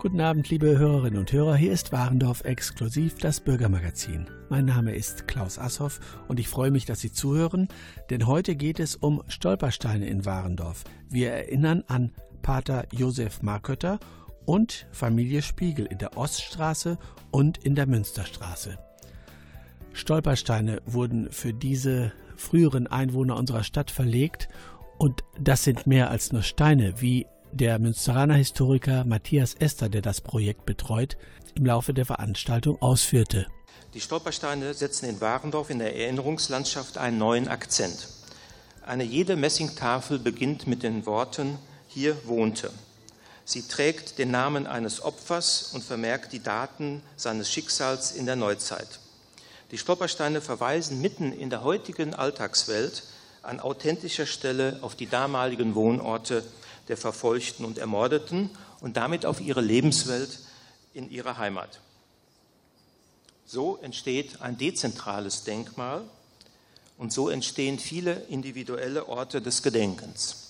Guten Abend, liebe Hörerinnen und Hörer. Hier ist Warendorf exklusiv das Bürgermagazin. Mein Name ist Klaus Asshoff und ich freue mich, dass Sie zuhören, denn heute geht es um Stolpersteine in Warendorf. Wir erinnern an Pater Josef Markötter und Familie Spiegel in der Oststraße und in der Münsterstraße. Stolpersteine wurden für diese früheren Einwohner unserer Stadt verlegt und das sind mehr als nur Steine, wie der Münsteraner Historiker Matthias Ester, der das Projekt betreut, im Laufe der Veranstaltung ausführte. Die Stolpersteine setzen in Warendorf in der Erinnerungslandschaft einen neuen Akzent. Eine jede Messingtafel beginnt mit den Worten Hier wohnte. Sie trägt den Namen eines Opfers und vermerkt die Daten seines Schicksals in der Neuzeit. Die Stolpersteine verweisen mitten in der heutigen Alltagswelt an authentischer Stelle auf die damaligen Wohnorte der Verfolgten und Ermordeten und damit auf ihre Lebenswelt in ihrer Heimat. So entsteht ein dezentrales Denkmal und so entstehen viele individuelle Orte des Gedenkens.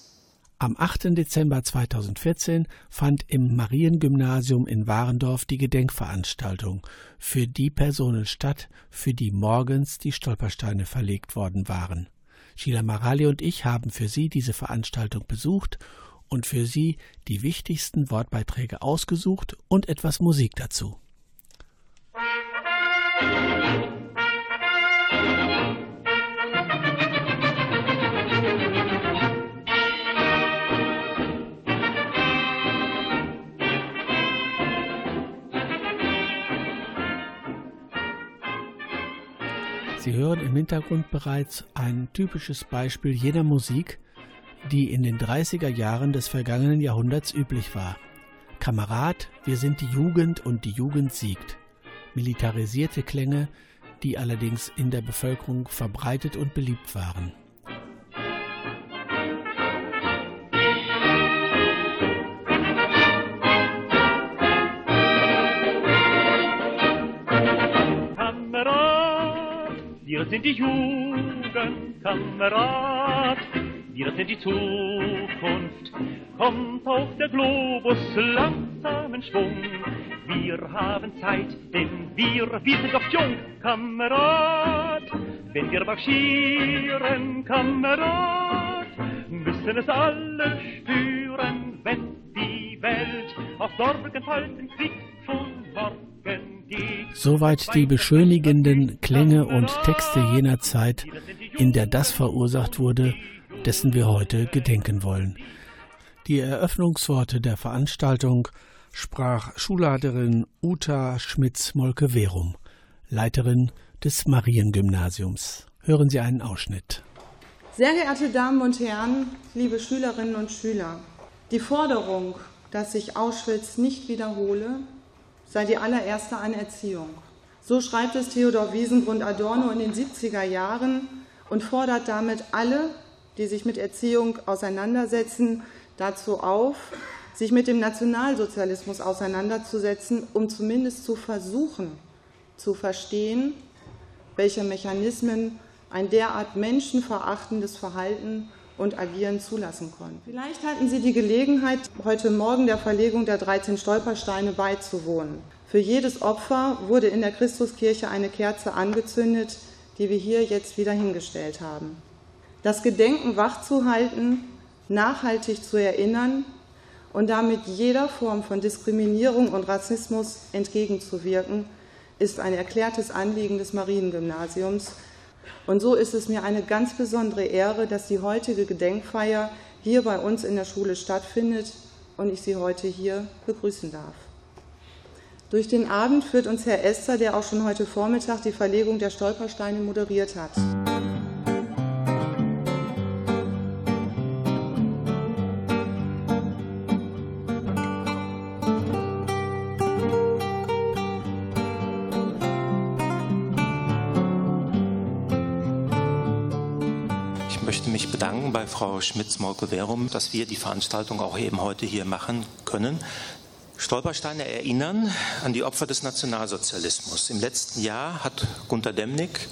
Am 8. Dezember 2014 fand im Mariengymnasium in Warendorf die Gedenkveranstaltung für die Personen statt, für die morgens die Stolpersteine verlegt worden waren. Sheila Marali und ich haben für Sie diese Veranstaltung besucht und für Sie die wichtigsten Wortbeiträge ausgesucht und etwas Musik dazu. Sie hören im Hintergrund bereits ein typisches Beispiel jener Musik, die in den 30er Jahren des vergangenen Jahrhunderts üblich war. Kamerad, wir sind die Jugend und die Jugend siegt. Militarisierte Klänge, die allerdings in der Bevölkerung verbreitet und beliebt waren. Kamerad, wir sind die Jugend, Kamerad wir sind die Zukunft, kommt auf der Globus langsam in Schwung. Wir haben Zeit, denn wir, wir sind doch jung, Kamerad. Wenn wir marschieren, Kamerad, müssen es alle spüren, wenn die Welt auf Sorgenfalten kriegt schon morgen. Soweit die beschönigenden Klänge und Texte jener Zeit, in der das verursacht wurde, dessen wir heute gedenken wollen. Die Eröffnungsworte der Veranstaltung sprach Schulleiterin Uta Schmitz-Molke-Werum, Leiterin des Mariengymnasiums. Hören Sie einen Ausschnitt. Sehr geehrte Damen und Herren, liebe Schülerinnen und Schüler, die Forderung, dass sich Auschwitz nicht wiederhole, sei die allererste an Erziehung. So schreibt es Theodor Wiesengrund Adorno in den 70er Jahren und fordert damit alle die sich mit Erziehung auseinandersetzen, dazu auf, sich mit dem Nationalsozialismus auseinanderzusetzen, um zumindest zu versuchen zu verstehen, welche Mechanismen ein derart menschenverachtendes Verhalten und Agieren zulassen konnten. Vielleicht hatten Sie die Gelegenheit, heute Morgen der Verlegung der 13 Stolpersteine beizuwohnen. Für jedes Opfer wurde in der Christuskirche eine Kerze angezündet, die wir hier jetzt wieder hingestellt haben. Das Gedenken wachzuhalten, nachhaltig zu erinnern und damit jeder Form von Diskriminierung und Rassismus entgegenzuwirken, ist ein erklärtes Anliegen des Mariengymnasiums. Und so ist es mir eine ganz besondere Ehre, dass die heutige Gedenkfeier hier bei uns in der Schule stattfindet und ich Sie heute hier begrüßen darf. Durch den Abend führt uns Herr Ester, der auch schon heute Vormittag die Verlegung der Stolpersteine moderiert hat. Frau Schmitz-Molke-Verum, dass wir die Veranstaltung auch eben heute hier machen können. Stolpersteine erinnern an die Opfer des Nationalsozialismus. Im letzten Jahr hat Gunter Demnig,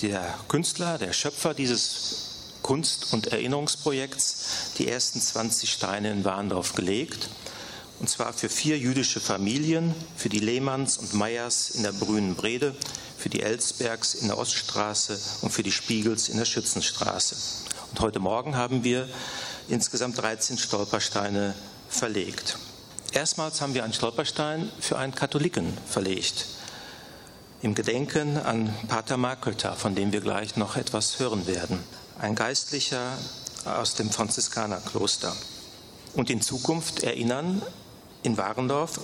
der Künstler, der Schöpfer dieses Kunst- und Erinnerungsprojekts, die ersten 20 Steine in Warndorf gelegt. und zwar für vier jüdische Familien, für die Lehmanns und Meyers in der Brünen Brede, für die Elsbergs in der Oststraße und für die Spiegels in der Schützenstraße. Und heute Morgen haben wir insgesamt 13 Stolpersteine verlegt. Erstmals haben wir einen Stolperstein für einen Katholiken verlegt, im Gedenken an Pater Markötter, von dem wir gleich noch etwas hören werden, ein Geistlicher aus dem Franziskanerkloster. Und in Zukunft erinnern in Warendorf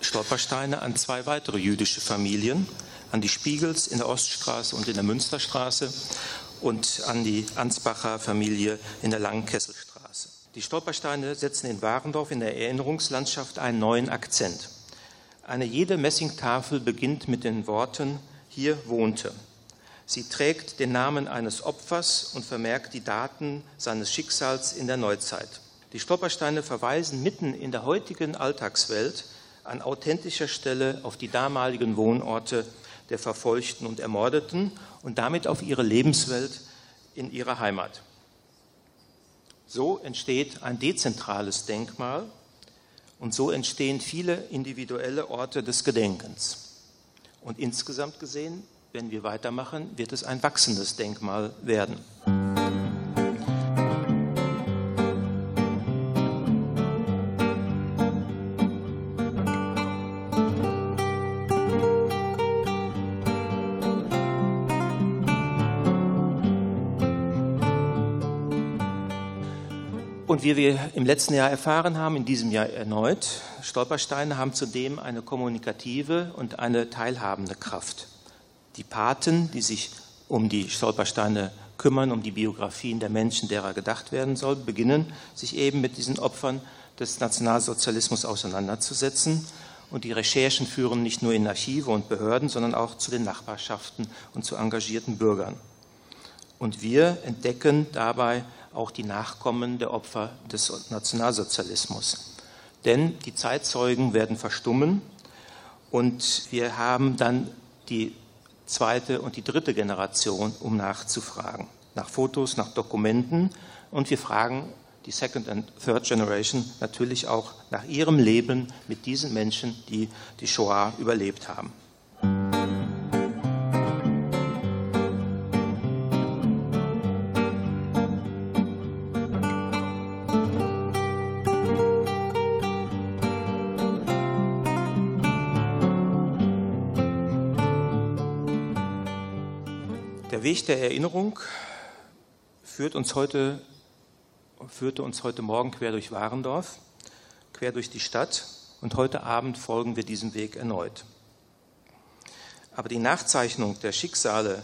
Stolpersteine an zwei weitere jüdische Familien, an die Spiegels in der Oststraße und in der Münsterstraße und an die Ansbacher Familie in der Langenkesselstraße. Die Stolpersteine setzen in Warendorf in der Erinnerungslandschaft einen neuen Akzent. Eine jede Messingtafel beginnt mit den Worten Hier wohnte. Sie trägt den Namen eines Opfers und vermerkt die Daten seines Schicksals in der Neuzeit. Die Stolpersteine verweisen mitten in der heutigen Alltagswelt an authentischer Stelle auf die damaligen Wohnorte der Verfolgten und Ermordeten und damit auf ihre Lebenswelt in ihrer Heimat. So entsteht ein dezentrales Denkmal und so entstehen viele individuelle Orte des Gedenkens. Und insgesamt gesehen, wenn wir weitermachen, wird es ein wachsendes Denkmal werden. Und wie wir im letzten Jahr erfahren haben, in diesem Jahr erneut, Stolpersteine haben zudem eine kommunikative und eine teilhabende Kraft. Die Paten, die sich um die Stolpersteine kümmern, um die Biografien der Menschen, derer gedacht werden soll, beginnen sich eben mit diesen Opfern des Nationalsozialismus auseinanderzusetzen. Und die Recherchen führen nicht nur in Archive und Behörden, sondern auch zu den Nachbarschaften und zu engagierten Bürgern. Und wir entdecken dabei auch die Nachkommen der Opfer des Nationalsozialismus. Denn die Zeitzeugen werden verstummen und wir haben dann die zweite und die dritte Generation, um nachzufragen. Nach Fotos, nach Dokumenten und wir fragen die Second and Third Generation natürlich auch nach ihrem Leben mit diesen Menschen, die die Shoah überlebt haben. Weg der Erinnerung führt uns heute, führte uns heute Morgen quer durch Warendorf, quer durch die Stadt und heute Abend folgen wir diesem Weg erneut. Aber die Nachzeichnung der Schicksale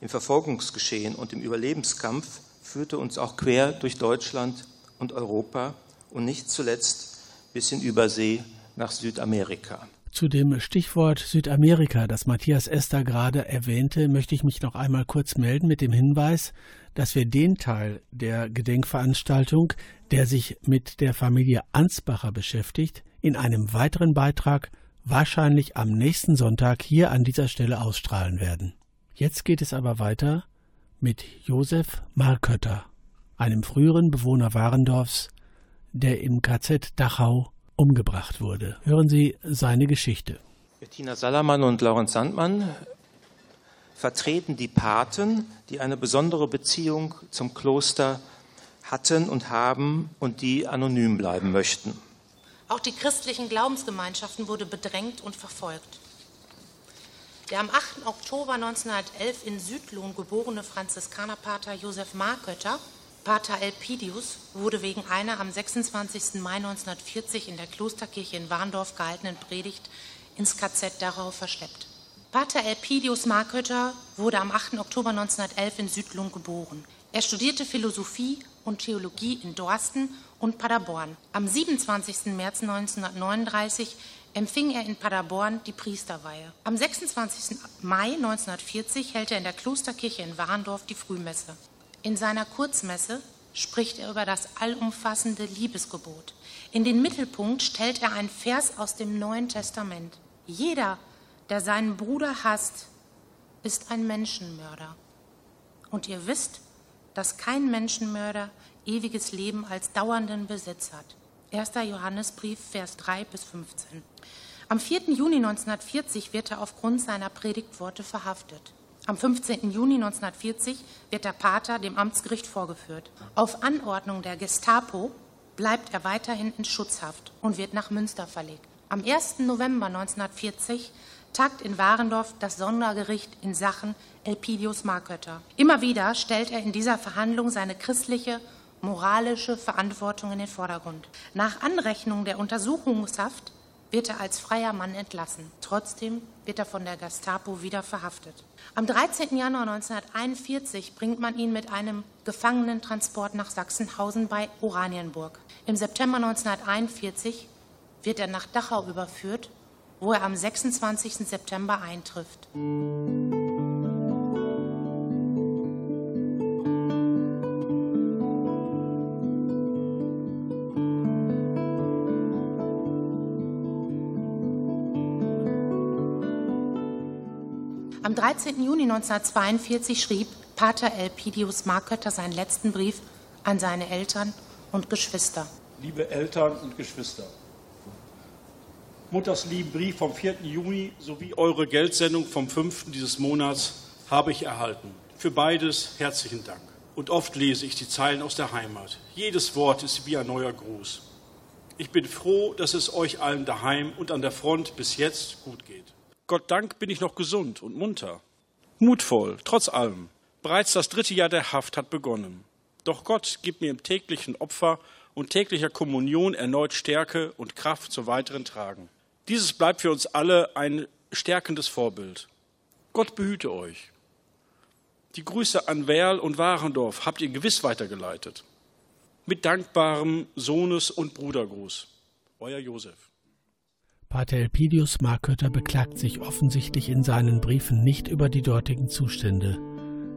im Verfolgungsgeschehen und im Überlebenskampf führte uns auch quer durch Deutschland und Europa und nicht zuletzt bis in Übersee nach Südamerika. Zu dem Stichwort Südamerika, das Matthias Esther gerade erwähnte, möchte ich mich noch einmal kurz melden mit dem Hinweis, dass wir den Teil der Gedenkveranstaltung, der sich mit der Familie Ansbacher beschäftigt, in einem weiteren Beitrag wahrscheinlich am nächsten Sonntag hier an dieser Stelle ausstrahlen werden. Jetzt geht es aber weiter mit Josef Markötter, einem früheren Bewohner Warendorfs, der im KZ Dachau umgebracht wurde. Hören Sie seine Geschichte. Bettina Salamann und Laurent Sandmann vertreten die Paten, die eine besondere Beziehung zum Kloster hatten und haben und die anonym bleiben möchten. Auch die christlichen Glaubensgemeinschaften wurde bedrängt und verfolgt. Der am 8. Oktober 1911 in Südlohn geborene Franziskanerpater Josef Markötter Pater Elpidius wurde wegen einer am 26. Mai 1940 in der Klosterkirche in Warndorf gehaltenen Predigt ins KZ Dachau verschleppt. Pater Elpidius Markötter wurde am 8. Oktober 1911 in Südlung geboren. Er studierte Philosophie und Theologie in Dorsten und Paderborn. Am 27. März 1939 empfing er in Paderborn die Priesterweihe. Am 26. Mai 1940 hält er in der Klosterkirche in Warndorf die Frühmesse. In seiner Kurzmesse spricht er über das allumfassende Liebesgebot. In den Mittelpunkt stellt er einen Vers aus dem Neuen Testament. Jeder, der seinen Bruder hasst, ist ein Menschenmörder. Und ihr wisst, dass kein Menschenmörder ewiges Leben als dauernden Besitz hat. 1. Johannesbrief, Vers 3 bis 15. Am 4. Juni 1940 wird er aufgrund seiner Predigtworte verhaftet. Am 15. Juni 1940 wird der Pater dem Amtsgericht vorgeführt. Auf Anordnung der Gestapo bleibt er weiterhin in Schutzhaft und wird nach Münster verlegt. Am 1. November 1940 tagt in Warendorf das Sondergericht in Sachen Elpidius Markötter. Immer wieder stellt er in dieser Verhandlung seine christliche, moralische Verantwortung in den Vordergrund. Nach Anrechnung der Untersuchungshaft wird er als freier Mann entlassen. Trotzdem wird er von der Gestapo wieder verhaftet. Am 13. Januar 1941 bringt man ihn mit einem Gefangenentransport nach Sachsenhausen bei Oranienburg. Im September 1941 wird er nach Dachau überführt, wo er am 26. September eintrifft. Am 13. Juni 1942 schrieb Pater Elpidius Markötter seinen letzten Brief an seine Eltern und Geschwister. Liebe Eltern und Geschwister, Mutters lieben Brief vom 4. Juni sowie eure Geldsendung vom 5. dieses Monats habe ich erhalten. Für beides herzlichen Dank. Und oft lese ich die Zeilen aus der Heimat. Jedes Wort ist wie ein neuer Gruß. Ich bin froh, dass es euch allen daheim und an der Front bis jetzt gut geht. Gott Dank bin ich noch gesund und munter. Mutvoll, trotz allem. Bereits das dritte Jahr der Haft hat begonnen. Doch Gott gibt mir im täglichen Opfer und täglicher Kommunion erneut Stärke und Kraft zum weiteren Tragen. Dieses bleibt für uns alle ein stärkendes Vorbild. Gott behüte euch. Die Grüße an Werl und Warendorf habt ihr gewiss weitergeleitet. Mit dankbarem Sohnes- und Brudergruß. Euer Josef. Pater Elpidius Markötter beklagt sich offensichtlich in seinen Briefen nicht über die dortigen Zustände,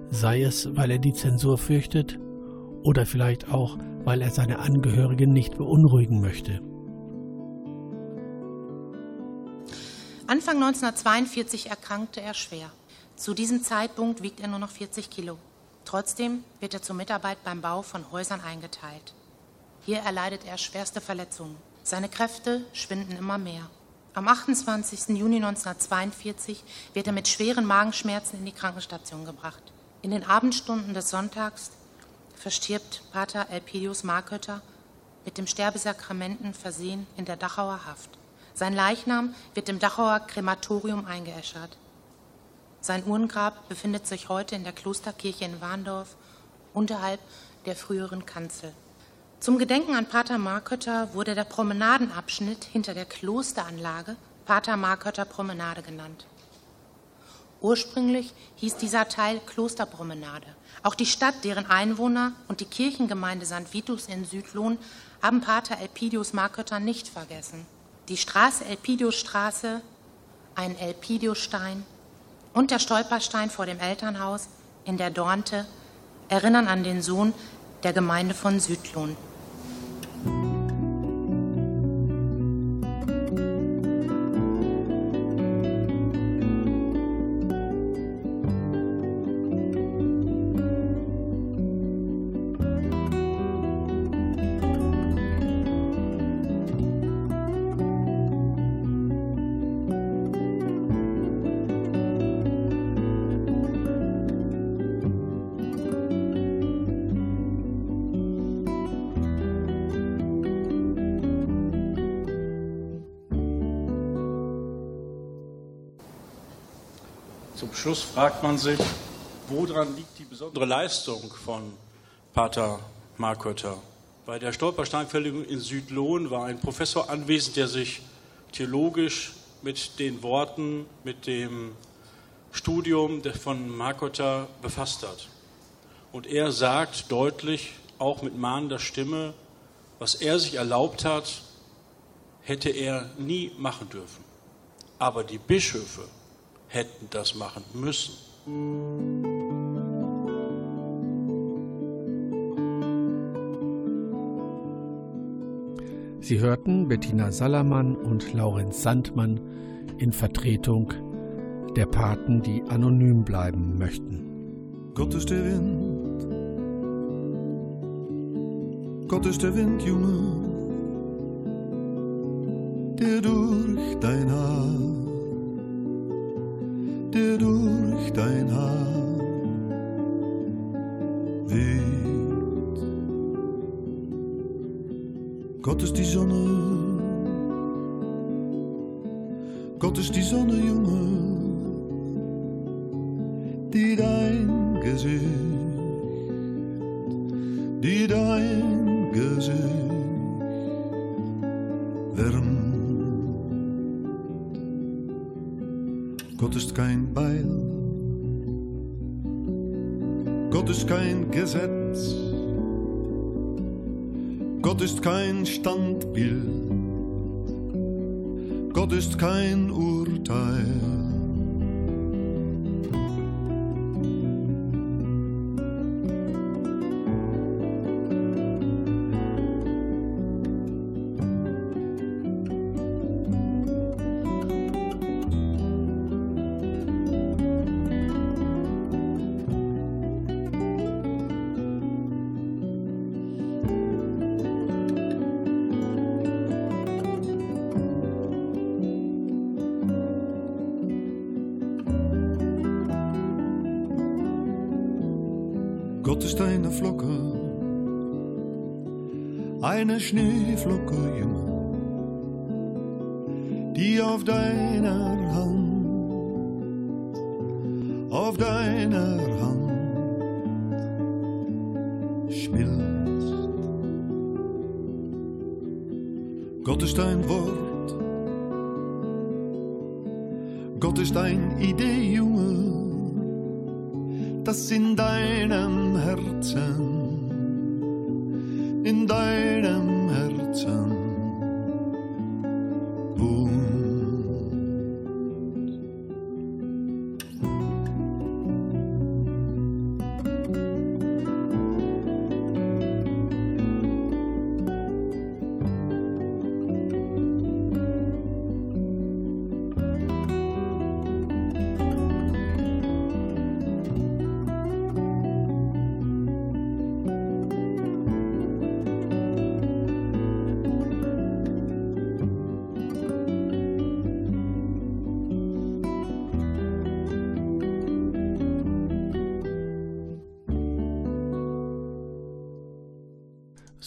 sei es, weil er die Zensur fürchtet oder vielleicht auch, weil er seine Angehörigen nicht beunruhigen möchte. Anfang 1942 erkrankte er schwer. Zu diesem Zeitpunkt wiegt er nur noch 40 Kilo. Trotzdem wird er zur Mitarbeit beim Bau von Häusern eingeteilt. Hier erleidet er schwerste Verletzungen. Seine Kräfte schwinden immer mehr. Am 28. Juni 1942 wird er mit schweren Magenschmerzen in die Krankenstation gebracht. In den Abendstunden des Sonntags verstirbt Pater Elpidius Markötter mit dem Sterbesakramenten versehen in der Dachauer Haft. Sein Leichnam wird im Dachauer Krematorium eingeäschert. Sein Urngrab befindet sich heute in der Klosterkirche in Warndorf unterhalb der früheren Kanzel. Zum Gedenken an Pater Markötter wurde der Promenadenabschnitt hinter der Klosteranlage Pater Markötter Promenade genannt. Ursprünglich hieß dieser Teil Klosterpromenade. Auch die Stadt, deren Einwohner und die Kirchengemeinde St. Vitus in Südlohn haben Pater Elpidius Markötter nicht vergessen. Die Straße Elpidiusstraße, ein Elpidiusstein und der Stolperstein vor dem Elternhaus in der Dornte erinnern an den Sohn der Gemeinde von Südlohn. Schluss fragt man sich, woran liegt die besondere Leistung von Pater Markötter? Bei der Stolpersteinverlegung in Südlohn war ein Professor anwesend, der sich theologisch mit den Worten, mit dem Studium von Markötter befasst hat. Und er sagt deutlich, auch mit mahnender Stimme, was er sich erlaubt hat, hätte er nie machen dürfen. Aber die Bischöfe hätten das machen müssen. Sie hörten Bettina Salamann und Laurenz Sandmann in Vertretung der Paten, die anonym bleiben möchten. Gott ist der Wind. Gott ist der Wind, Junge. der durch dein Haar, Gott ist die Sonne, Gott ist die Sonne, Junge, die dein Gesicht,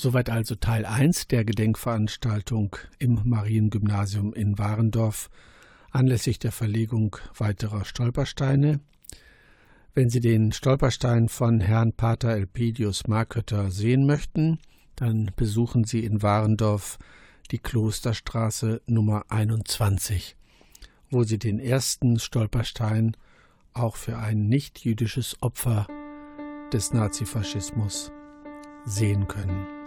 Soweit also Teil 1 der Gedenkveranstaltung im Mariengymnasium in Warendorf anlässlich der Verlegung weiterer Stolpersteine. Wenn Sie den Stolperstein von Herrn Pater Elpidius Markötter sehen möchten, dann besuchen Sie in Warendorf die Klosterstraße Nummer 21, wo Sie den ersten Stolperstein auch für ein nicht-jüdisches Opfer des Nazifaschismus sehen können.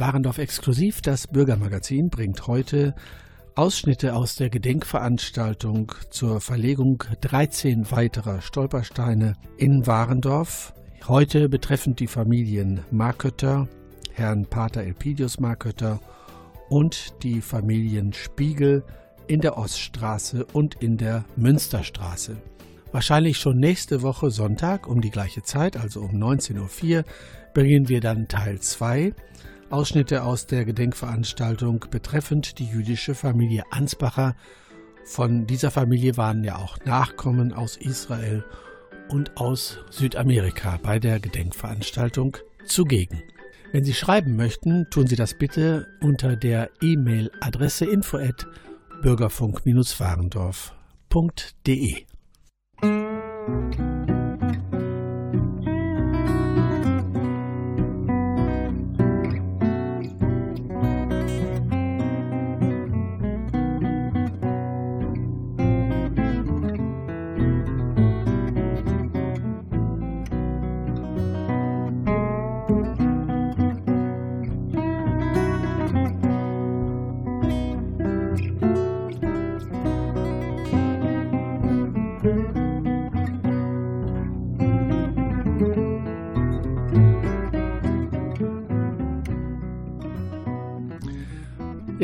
Warendorf exklusiv, das Bürgermagazin, bringt heute Ausschnitte aus der Gedenkveranstaltung zur Verlegung 13 weiterer Stolpersteine in Warendorf. Heute betreffend die Familien Markötter, Herrn Pater Elpidius Markötter und die Familien Spiegel in der Oststraße und in der Münsterstraße. Wahrscheinlich schon nächste Woche Sonntag um die gleiche Zeit, also um 19.04 Uhr, bringen wir dann Teil 2 Ausschnitte aus der Gedenkveranstaltung betreffend die jüdische Familie Ansbacher. Von dieser Familie waren ja auch Nachkommen aus Israel und aus Südamerika bei der Gedenkveranstaltung zugegen. Wenn Sie schreiben möchten, tun Sie das bitte unter der E-Mail-Adresse info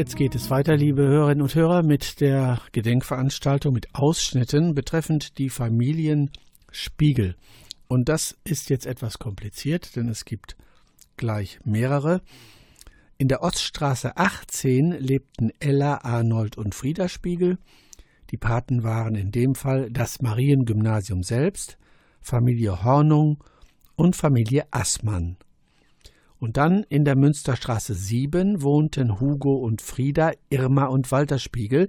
Jetzt geht es weiter, liebe Hörerinnen und Hörer, mit der Gedenkveranstaltung mit Ausschnitten betreffend die Familien Spiegel. Und das ist jetzt etwas kompliziert, denn es gibt gleich mehrere. In der Oststraße 18 lebten Ella, Arnold und Frieda Spiegel. Die Paten waren in dem Fall das Mariengymnasium selbst, Familie Hornung und Familie Assmann. Und dann in der Münsterstraße 7 wohnten Hugo und Frieda, Irma und Walter Spiegel.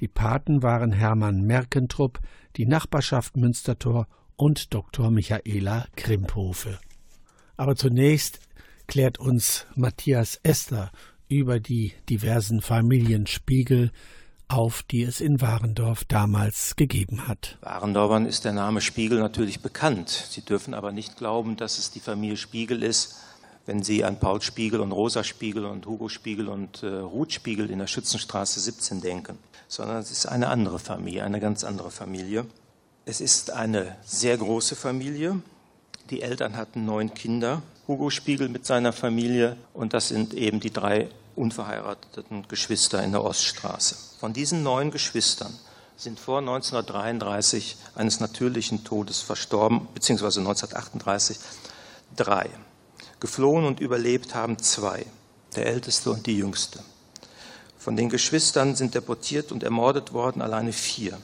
Die Paten waren Hermann Merkentrupp, die Nachbarschaft Münstertor und Dr. Michaela Krimphofe. Aber zunächst klärt uns Matthias Esther über die diversen Familienspiegel auf, die es in Warendorf damals gegeben hat. Warendorfern ist der Name Spiegel natürlich bekannt. Sie dürfen aber nicht glauben, dass es die Familie Spiegel ist, wenn Sie an Paul Spiegel und Rosa Spiegel und Hugo Spiegel und äh, Ruth Spiegel in der Schützenstraße 17 denken, sondern es ist eine andere Familie, eine ganz andere Familie. Es ist eine sehr große Familie. Die Eltern hatten neun Kinder. Hugo Spiegel mit seiner Familie und das sind eben die drei unverheirateten Geschwister in der Oststraße. Von diesen neun Geschwistern sind vor 1933 eines natürlichen Todes verstorben, beziehungsweise 1938 drei. Geflohen und überlebt haben zwei, der älteste und die jüngste. Von den Geschwistern sind deportiert und ermordet worden alleine vier.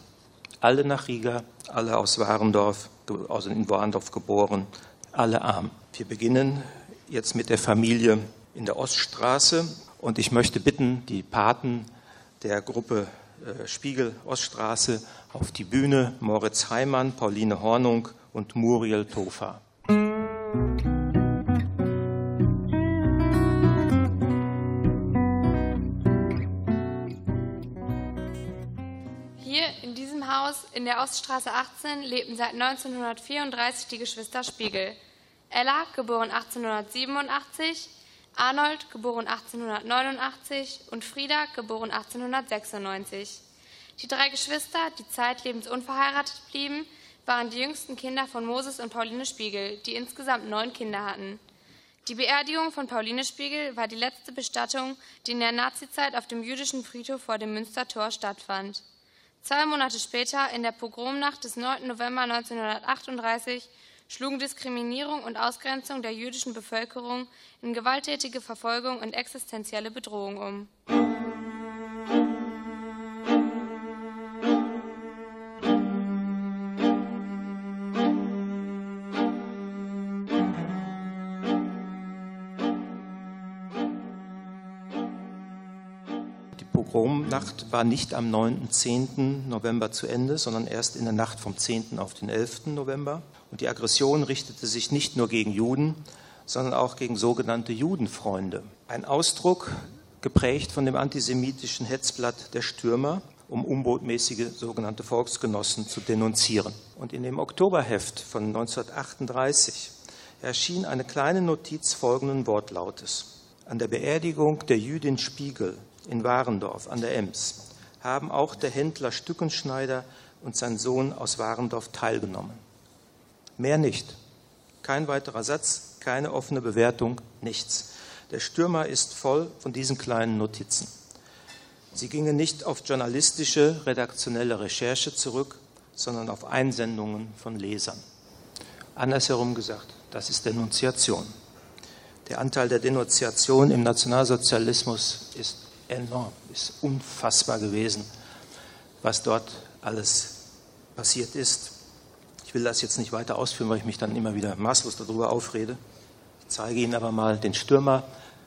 Alle nach Riga, alle aus Warendorf, also in Warendorf geboren, alle arm. Wir beginnen jetzt mit der Familie in der Oststraße und ich möchte bitten, die Paten der Gruppe äh, Spiegel Oststraße auf die Bühne, Moritz Heimann, Pauline Hornung und Muriel Tofa. Der Oststraße 18 lebten seit 1934 die Geschwister Spiegel. Ella, geboren 1887, Arnold, geboren 1889 und Frieda, geboren 1896. Die drei Geschwister, die zeitlebens unverheiratet blieben, waren die jüngsten Kinder von Moses und Pauline Spiegel, die insgesamt neun Kinder hatten. Die Beerdigung von Pauline Spiegel war die letzte Bestattung, die in der Nazizeit auf dem jüdischen Friedhof vor dem Münstertor stattfand. Zwei Monate später, in der Pogromnacht des 9. November 1938, schlugen Diskriminierung und Ausgrenzung der jüdischen Bevölkerung in gewalttätige Verfolgung und existenzielle Bedrohung um. Nacht war nicht am 9. 10. November zu Ende, sondern erst in der Nacht vom 10. auf den 11. November. Und die Aggression richtete sich nicht nur gegen Juden, sondern auch gegen sogenannte Judenfreunde. Ein Ausdruck geprägt von dem antisemitischen Hetzblatt der Stürmer, um unbotmäßige sogenannte Volksgenossen zu denunzieren. Und in dem Oktoberheft von 1938 erschien eine kleine Notiz folgenden Wortlautes. An der Beerdigung der Jüdin Spiegel in Warendorf an der Ems haben auch der Händler Stückenschneider und sein Sohn aus Warendorf teilgenommen. Mehr nicht. Kein weiterer Satz, keine offene Bewertung, nichts. Der Stürmer ist voll von diesen kleinen Notizen. Sie gingen nicht auf journalistische, redaktionelle Recherche zurück, sondern auf Einsendungen von Lesern. Andersherum gesagt, das ist Denunziation. Der Anteil der Denunziation im Nationalsozialismus ist enorm, ist unfassbar gewesen, was dort alles passiert ist. Ich will das jetzt nicht weiter ausführen, weil ich mich dann immer wieder maßlos darüber aufrede. Ich zeige Ihnen aber mal den Stürmer,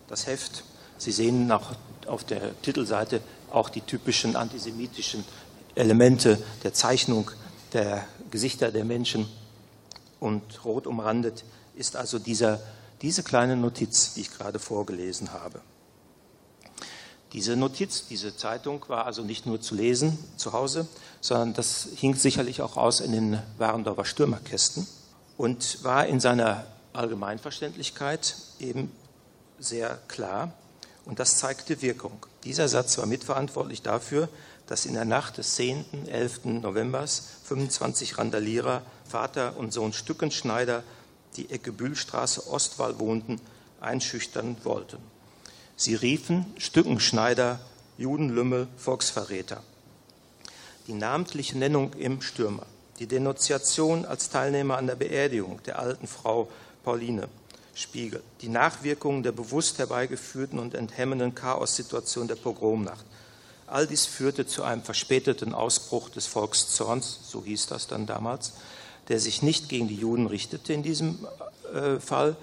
das Heft. Sie sehen nach, auf der Titelseite auch die typischen antisemitischen Elemente der Zeichnung der Gesichter der Menschen. Und rot umrandet ist also dieser, diese kleine Notiz, die ich gerade vorgelesen habe. Diese Notiz, diese Zeitung war also nicht nur zu lesen zu Hause, sondern das hing sicherlich auch aus in den Warendorfer Stürmerkästen und war in seiner Allgemeinverständlichkeit eben sehr klar und das zeigte Wirkung. Dieser Satz war mitverantwortlich dafür, dass in der Nacht des 10. 11. Novembers 25 Randalierer, Vater und Sohn Stückenschneider, die Ecke Bühlstraße Ostwall wohnten, einschüchtern wollten. Sie riefen Stückenschneider, Judenlümmel, Volksverräter. Die namentliche Nennung im Stürmer, die Denunziation als Teilnehmer an der Beerdigung der alten Frau Pauline Spiegel, die Nachwirkungen der bewusst herbeigeführten und enthemmenden Chaossituation der Pogromnacht. All dies führte zu einem verspäteten Ausbruch des Volkszorns, so hieß das dann damals, der sich nicht gegen die Juden richtete in diesem äh, Fall,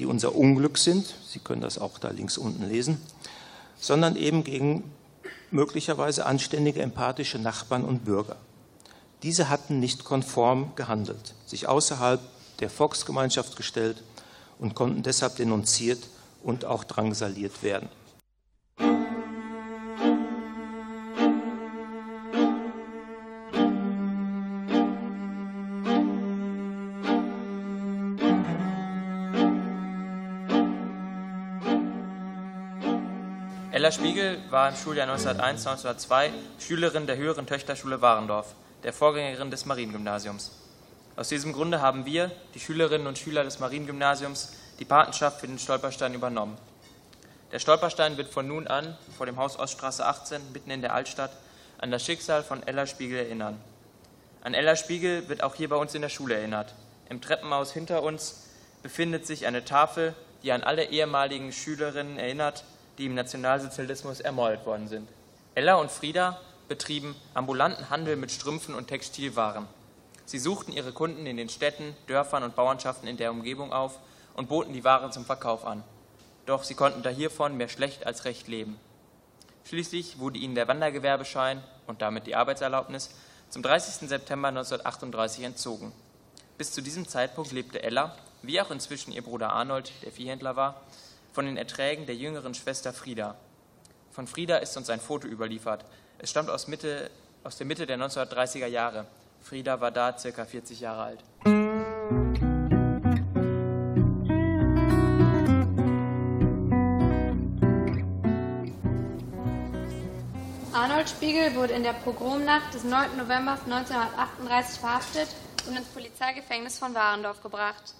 die unser Unglück sind, Sie können das auch da links unten lesen, sondern eben gegen möglicherweise anständige, empathische Nachbarn und Bürger. Diese hatten nicht konform gehandelt, sich außerhalb der Volksgemeinschaft gestellt und konnten deshalb denunziert und auch drangsaliert werden. Ella Spiegel war im Schuljahr 1901-1902 Schülerin der höheren Töchterschule Warendorf, der Vorgängerin des Mariengymnasiums. Aus diesem Grunde haben wir, die Schülerinnen und Schüler des Mariengymnasiums, die Patenschaft für den Stolperstein übernommen. Der Stolperstein wird von nun an vor dem Haus Oststraße 18 mitten in der Altstadt an das Schicksal von Ella Spiegel erinnern. An Ella Spiegel wird auch hier bei uns in der Schule erinnert. Im Treppenhaus hinter uns befindet sich eine Tafel, die an alle ehemaligen Schülerinnen erinnert, die im Nationalsozialismus ermordet worden sind. Ella und Frieda betrieben ambulanten Handel mit Strümpfen und Textilwaren. Sie suchten ihre Kunden in den Städten, Dörfern und Bauernschaften in der Umgebung auf und boten die Ware zum Verkauf an. Doch sie konnten da hiervon mehr schlecht als recht leben. Schließlich wurde ihnen der Wandergewerbeschein und damit die Arbeitserlaubnis zum 30. September 1938 entzogen. Bis zu diesem Zeitpunkt lebte Ella, wie auch inzwischen ihr Bruder Arnold, der Viehhändler war, von den Erträgen der jüngeren Schwester Frieda. Von Frieda ist uns ein Foto überliefert. Es stammt aus, Mitte, aus der Mitte der 1930er Jahre. Frieda war da circa 40 Jahre alt. Arnold Spiegel wurde in der Pogromnacht des 9. November 1938 verhaftet und ins Polizeigefängnis von Warendorf gebracht.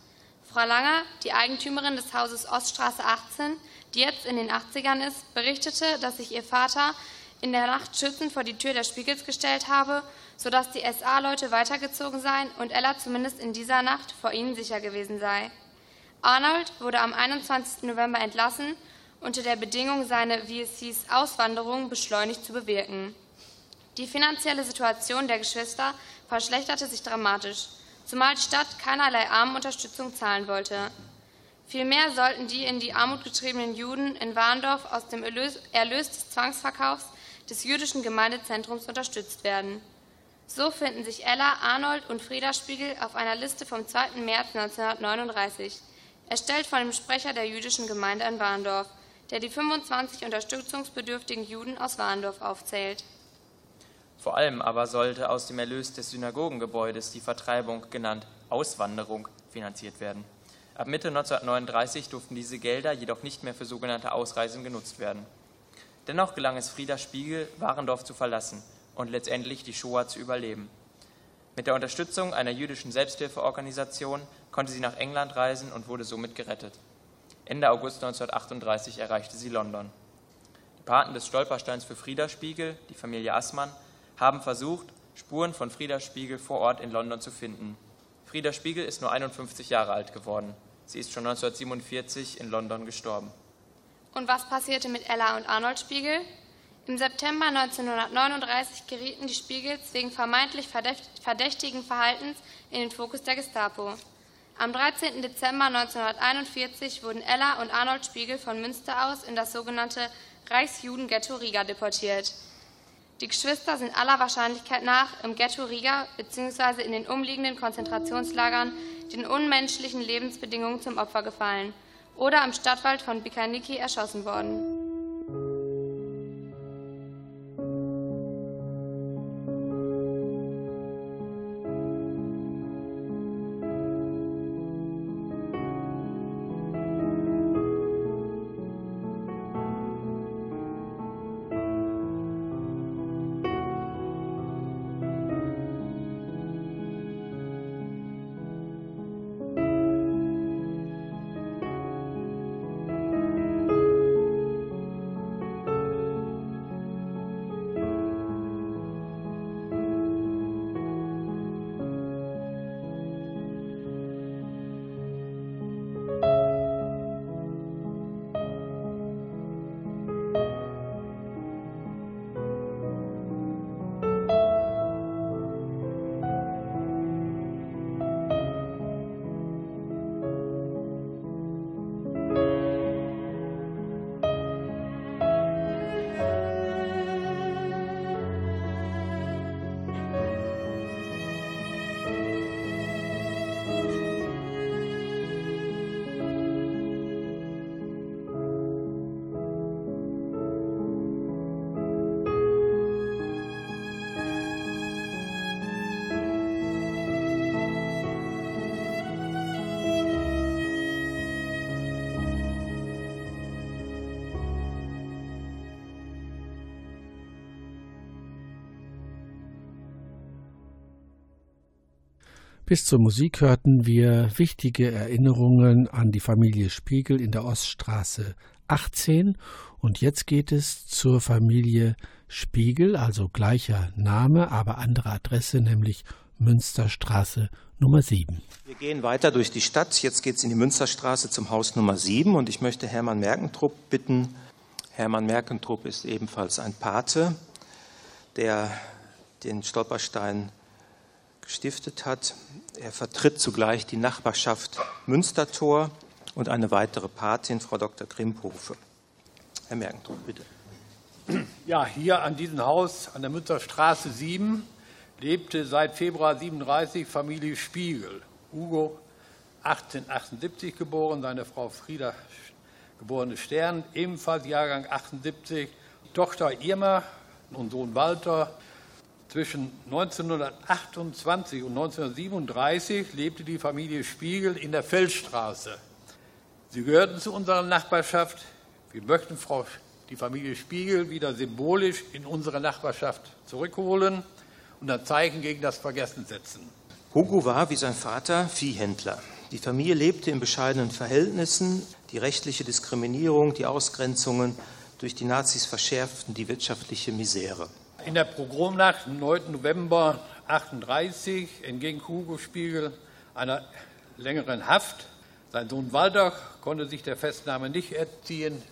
Frau Langer, die Eigentümerin des Hauses Oststraße 18, die jetzt in den 80ern ist, berichtete, dass sich ihr Vater in der Nacht schützend vor die Tür des Spiegels gestellt habe, sodass die SA-Leute weitergezogen seien und Ella zumindest in dieser Nacht vor ihnen sicher gewesen sei. Arnold wurde am 21. November entlassen, unter der Bedingung, seine, wie es hieß, Auswanderung beschleunigt zu bewirken. Die finanzielle Situation der Geschwister verschlechterte sich dramatisch zumal die Stadt keinerlei Armenunterstützung zahlen wollte. Vielmehr sollten die in die Armut getriebenen Juden in Warndorf aus dem Erlös, des Zwangsverkaufs des jüdischen Gemeindezentrums unterstützt werden. So finden sich Ella, Arnold und Frieda Spiegel auf einer Liste vom 2. März 1939, erstellt von dem Sprecher der jüdischen Gemeinde in Warndorf, der die 25 unterstützungsbedürftigen Juden aus Warndorf aufzählt. Vor allem aber sollte aus dem Erlös des Synagogengebäudes die Vertreibung, genannt Auswanderung, finanziert werden. Ab Mitte 1939 durften diese Gelder jedoch nicht mehr für sogenannte Ausreisen genutzt werden. Dennoch gelang es Frieda Spiegel, Warendorf zu verlassen und letztendlich die Shoah zu überleben. Mit der Unterstützung einer jüdischen Selbsthilfeorganisation konnte sie nach England reisen und wurde somit gerettet. Ende August 1938 erreichte sie London. Die Paten des Stolpersteins für Frieda Spiegel, die Familie Assmann, haben versucht, Spuren von Frieda Spiegel vor Ort in London zu finden. Frieda Spiegel ist nur 51 Jahre alt geworden. Sie ist schon 1947 in London gestorben. Und was passierte mit Ella und Arnold Spiegel? Im September 1939 gerieten die Spiegels wegen vermeintlich verdächtigen Verhaltens in den Fokus der Gestapo. Am 13. Dezember 1941 wurden Ella und Arnold Spiegel von Münster aus in das sogenannte Reichsjudenghetto Riga deportiert. Die Geschwister sind aller Wahrscheinlichkeit nach im Ghetto Riga bzw. in den umliegenden Konzentrationslagern den unmenschlichen Lebensbedingungen zum Opfer gefallen oder am Stadtwald von Bikaniki erschossen worden. Bis zur Musik hörten wir wichtige Erinnerungen an die Familie Spiegel in der Oststraße 18 und jetzt geht es zur Familie Spiegel, also gleicher Name, aber andere Adresse, nämlich Münsterstraße Nummer 7. Wir gehen weiter durch die Stadt. Jetzt geht es in die Münsterstraße zum Haus Nummer 7 und ich möchte Hermann Merkentrupp bitten. Hermann Merkentrupp ist ebenfalls ein Pate, der den Stolperstein gestiftet hat. Er vertritt zugleich die Nachbarschaft Münstertor und eine weitere Patin, Frau Dr. Grimphofe. Herr Merkendruck, bitte. Ja, hier an diesem Haus an der Münsterstraße 7 lebte seit Februar 37 Familie Spiegel. Hugo 1878 geboren, seine Frau Frieda geborene Stern, ebenfalls Jahrgang 78, Tochter Irma und Sohn Walter zwischen 1928 und 1937 lebte die Familie Spiegel in der Feldstraße. Sie gehörten zu unserer Nachbarschaft. Wir möchten Frau, die Familie Spiegel wieder symbolisch in unsere Nachbarschaft zurückholen und ein Zeichen gegen das Vergessen setzen. Hugo war wie sein Vater Viehhändler. Die Familie lebte in bescheidenen Verhältnissen. Die rechtliche Diskriminierung, die Ausgrenzungen durch die Nazis verschärften die wirtschaftliche Misere. In der Pogromnacht am 9. November 1938 entging Hugo Spiegel einer längeren Haft. Sein Sohn Walter konnte sich der Festnahme nicht entziehen.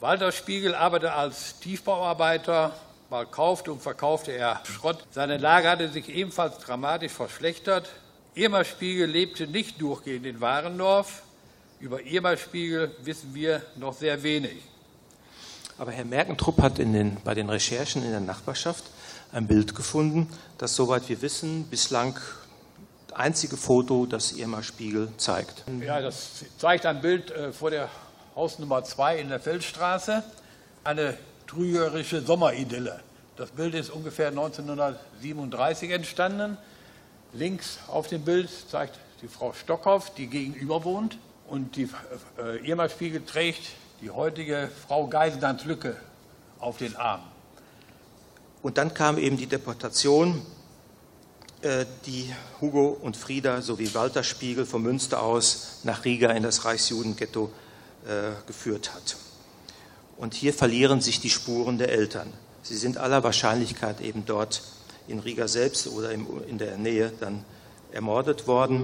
Walter Spiegel arbeitete als Tiefbauarbeiter, mal kaufte und verkaufte er Schrott. Seine Lage hatte sich ebenfalls dramatisch verschlechtert. Irma Spiegel lebte nicht durchgehend in Warendorf. Über Irma Spiegel wissen wir noch sehr wenig. Aber Herr Merkentrupp hat den, bei den Recherchen in der Nachbarschaft ein Bild gefunden, das, soweit wir wissen, bislang einzige Foto, das Irma Spiegel zeigt. Ja, das zeigt ein Bild äh, vor der Hausnummer 2 in der Feldstraße. Eine trügerische Sommeridylle. Das Bild ist ungefähr 1937 entstanden. Links auf dem Bild zeigt die Frau Stockhoff, die gegenüber wohnt. Und die äh, Irma Spiegel trägt die heutige Frau Geisendanz Lücke auf den Arm. Und dann kam eben die Deportation, äh, die Hugo und Frieda sowie Walter Spiegel vom Münster aus nach Riga in das Reichsjudenghetto äh, geführt hat. Und hier verlieren sich die Spuren der Eltern. Sie sind aller Wahrscheinlichkeit eben dort in Riga selbst oder in der Nähe dann ermordet worden.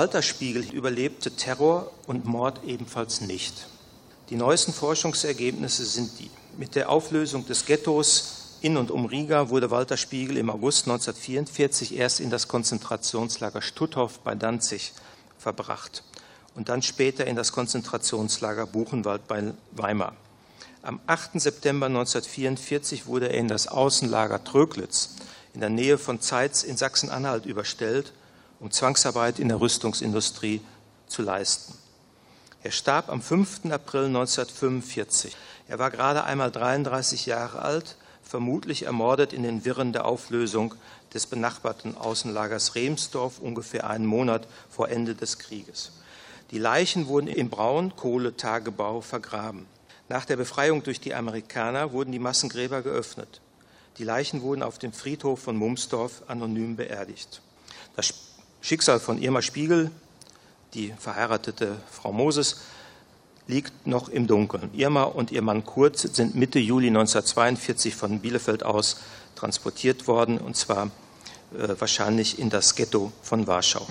Walter Spiegel überlebte Terror und Mord ebenfalls nicht. Die neuesten Forschungsergebnisse sind die. Mit der Auflösung des Ghettos in und um Riga wurde Walter Spiegel im August 1944 erst in das Konzentrationslager Stutthof bei Danzig verbracht und dann später in das Konzentrationslager Buchenwald bei Weimar. Am 8. September 1944 wurde er in das Außenlager Tröglitz in der Nähe von Zeitz in Sachsen-Anhalt überstellt um Zwangsarbeit in der Rüstungsindustrie zu leisten. Er starb am 5. April 1945. Er war gerade einmal 33 Jahre alt, vermutlich ermordet in den Wirren der Auflösung des benachbarten Außenlagers Remsdorf ungefähr einen Monat vor Ende des Krieges. Die Leichen wurden im Braunkohletagebau vergraben. Nach der Befreiung durch die Amerikaner wurden die Massengräber geöffnet. Die Leichen wurden auf dem Friedhof von Mumsdorf anonym beerdigt. Das Schicksal von Irma Spiegel, die verheiratete Frau Moses, liegt noch im Dunkeln. Irma und ihr Mann Kurt sind Mitte Juli 1942 von Bielefeld aus transportiert worden, und zwar äh, wahrscheinlich in das Ghetto von Warschau.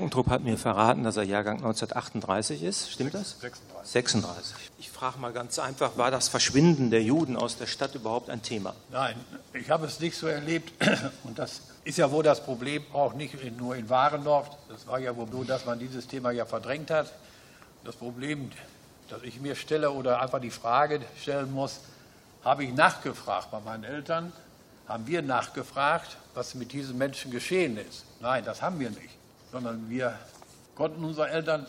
Herr Merkentrup hat mir verraten, dass er Jahrgang 1938 ist. Stimmt das? 36. 36. Ich frage mal ganz einfach, war das Verschwinden der Juden aus der Stadt überhaupt ein Thema? Nein, ich habe es nicht so erlebt. Und das ist ja wohl das Problem, auch nicht nur in Warendorf. Das war ja wohl so, dass man dieses Thema ja verdrängt hat. Das Problem, das ich mir stelle oder einfach die Frage stellen muss, habe ich nachgefragt bei meinen Eltern? Haben wir nachgefragt, was mit diesen Menschen geschehen ist? Nein, das haben wir nicht sondern wir konnten unsere Eltern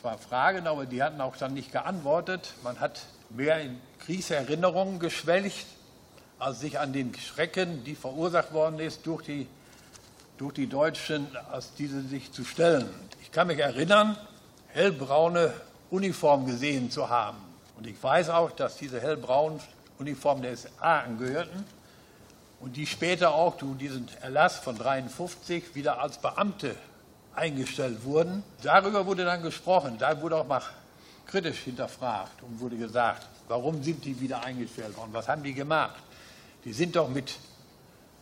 zwar fragen, aber die hatten auch dann nicht geantwortet. Man hat mehr in Kriegserinnerungen geschwelgt, als sich an den Schrecken, die verursacht worden ist durch die, durch die Deutschen, als diese sich zu stellen. Ich kann mich erinnern, hellbraune Uniform gesehen zu haben. Und ich weiß auch, dass diese hellbraunen Uniformen der SA angehörten und die später auch durch diesen Erlass von 53 wieder als Beamte eingestellt wurden. Darüber wurde dann gesprochen. Da wurde auch mal kritisch hinterfragt und wurde gesagt, warum sind die wieder eingestellt worden? Was haben die gemacht? Die sind doch mit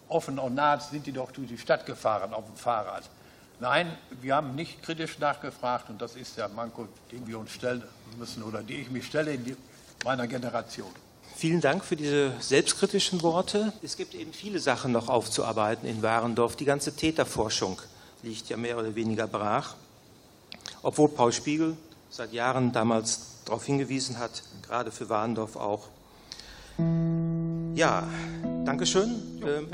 offen und naht, sind die doch durch die Stadt gefahren auf dem Fahrrad. Nein, wir haben nicht kritisch nachgefragt und das ist der Manko, den wir uns stellen müssen oder die ich mich stelle in meiner Generation. Vielen Dank für diese selbstkritischen Worte. Es gibt eben viele Sachen noch aufzuarbeiten in Warendorf, die ganze Täterforschung liegt ja mehr oder weniger brach, obwohl Paul Spiegel seit Jahren damals darauf hingewiesen hat, gerade für Warndorf auch. Ja, Dankeschön. Ähm,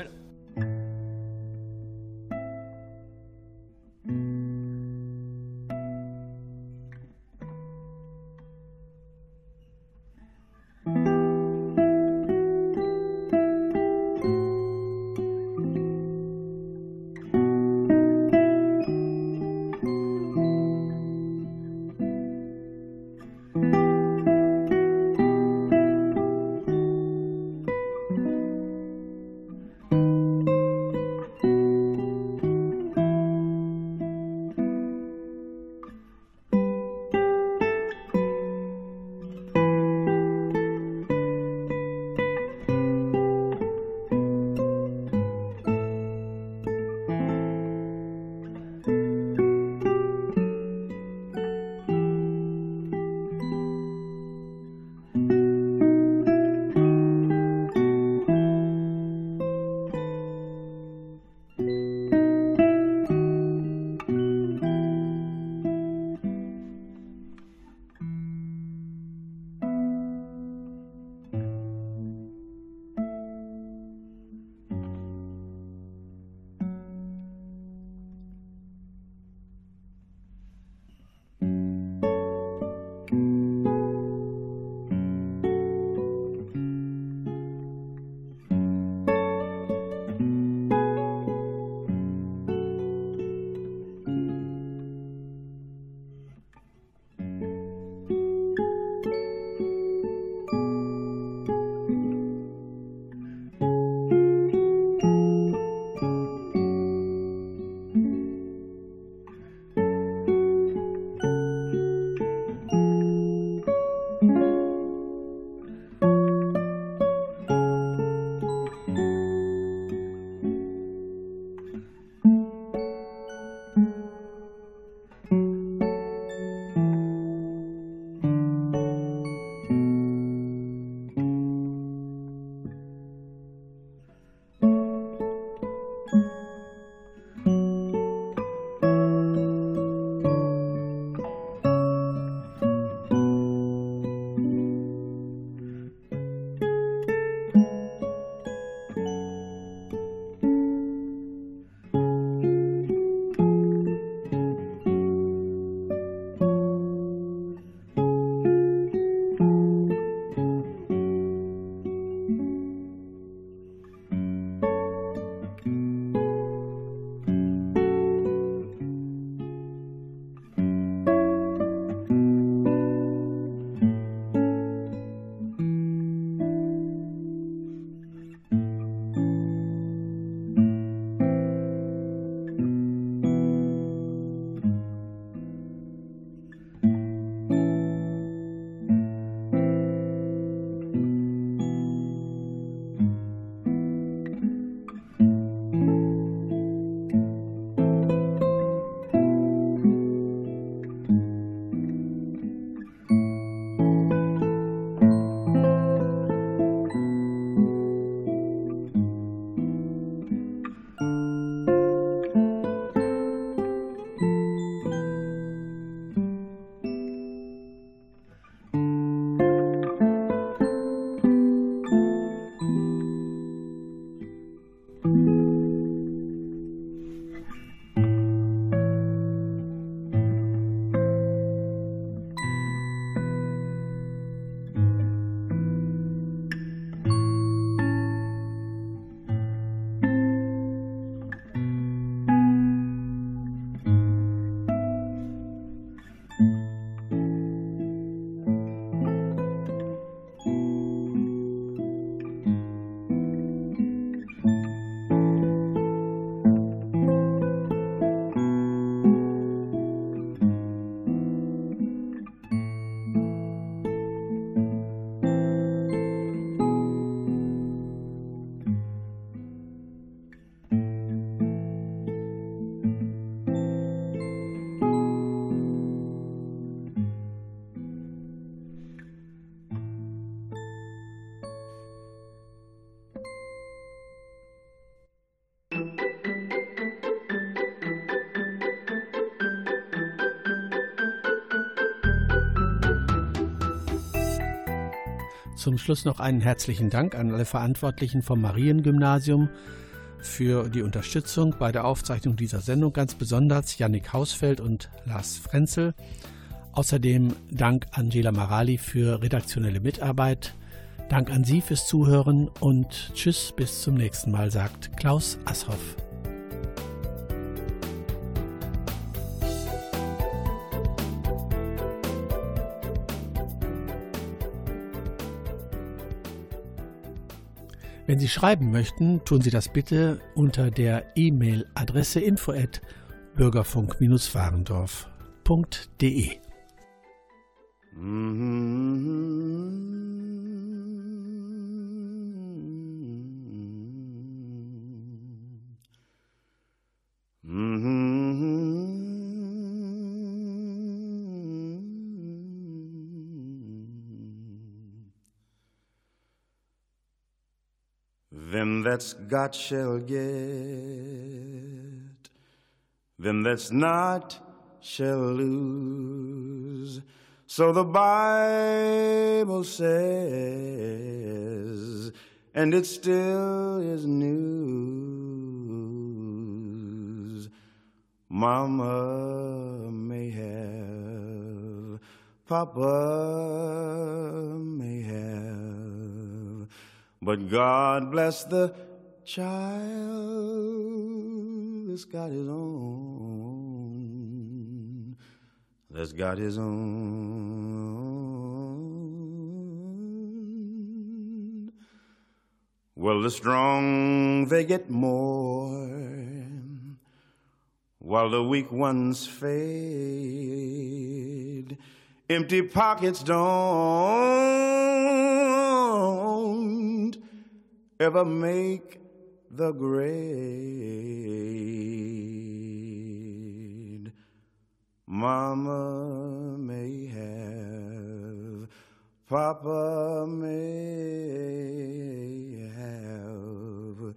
Zum Schluss noch einen herzlichen Dank an alle Verantwortlichen vom Mariengymnasium für die Unterstützung bei der Aufzeichnung dieser Sendung, ganz besonders Yannick Hausfeld und Lars Frenzel. Außerdem Dank Angela Marali für redaktionelle Mitarbeit. Dank an Sie fürs Zuhören und Tschüss, bis zum nächsten Mal, sagt Klaus Asshoff. Wenn Sie schreiben möchten, tun Sie das bitte unter der E-Mail-Adresse info at bürgerfunk-warendorf.de. Them that's got shall get, them that's not shall lose. So the Bible says, and it still is news. Mama may have, Papa may have, but God bless the child that's got his own, that's got his own. Well, the strong, they get more, while the weak ones fade. Empty pockets don't ever make the grade. Mama may have, Papa may have,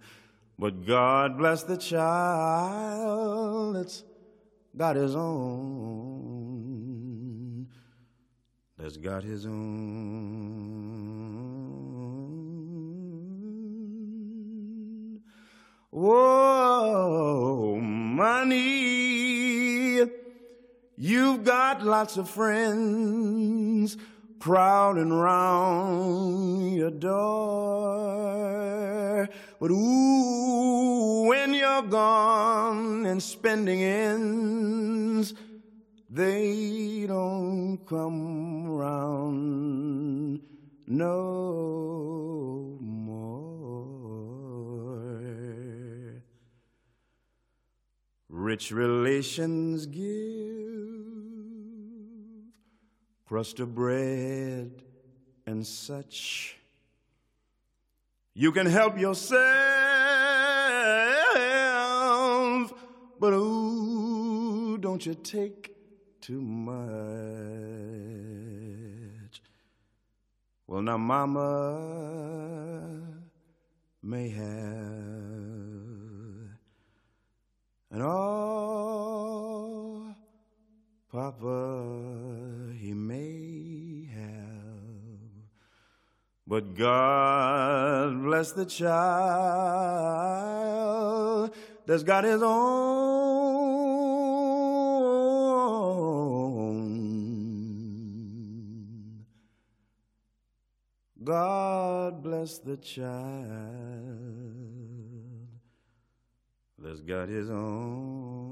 but God bless the child that's got his own, that's got his own. Whoa, money. You've got lots of friends crowding round your door. But ooh, when you're gone and spending ends, they don't come round no more. Rich relations give crust of bread and such. You can help yourself, but ooh, don't you take too much. Well, now, Mama may have, and oh, Papa, he may have, but God bless the child that's got his own. God bless the child that's got his own.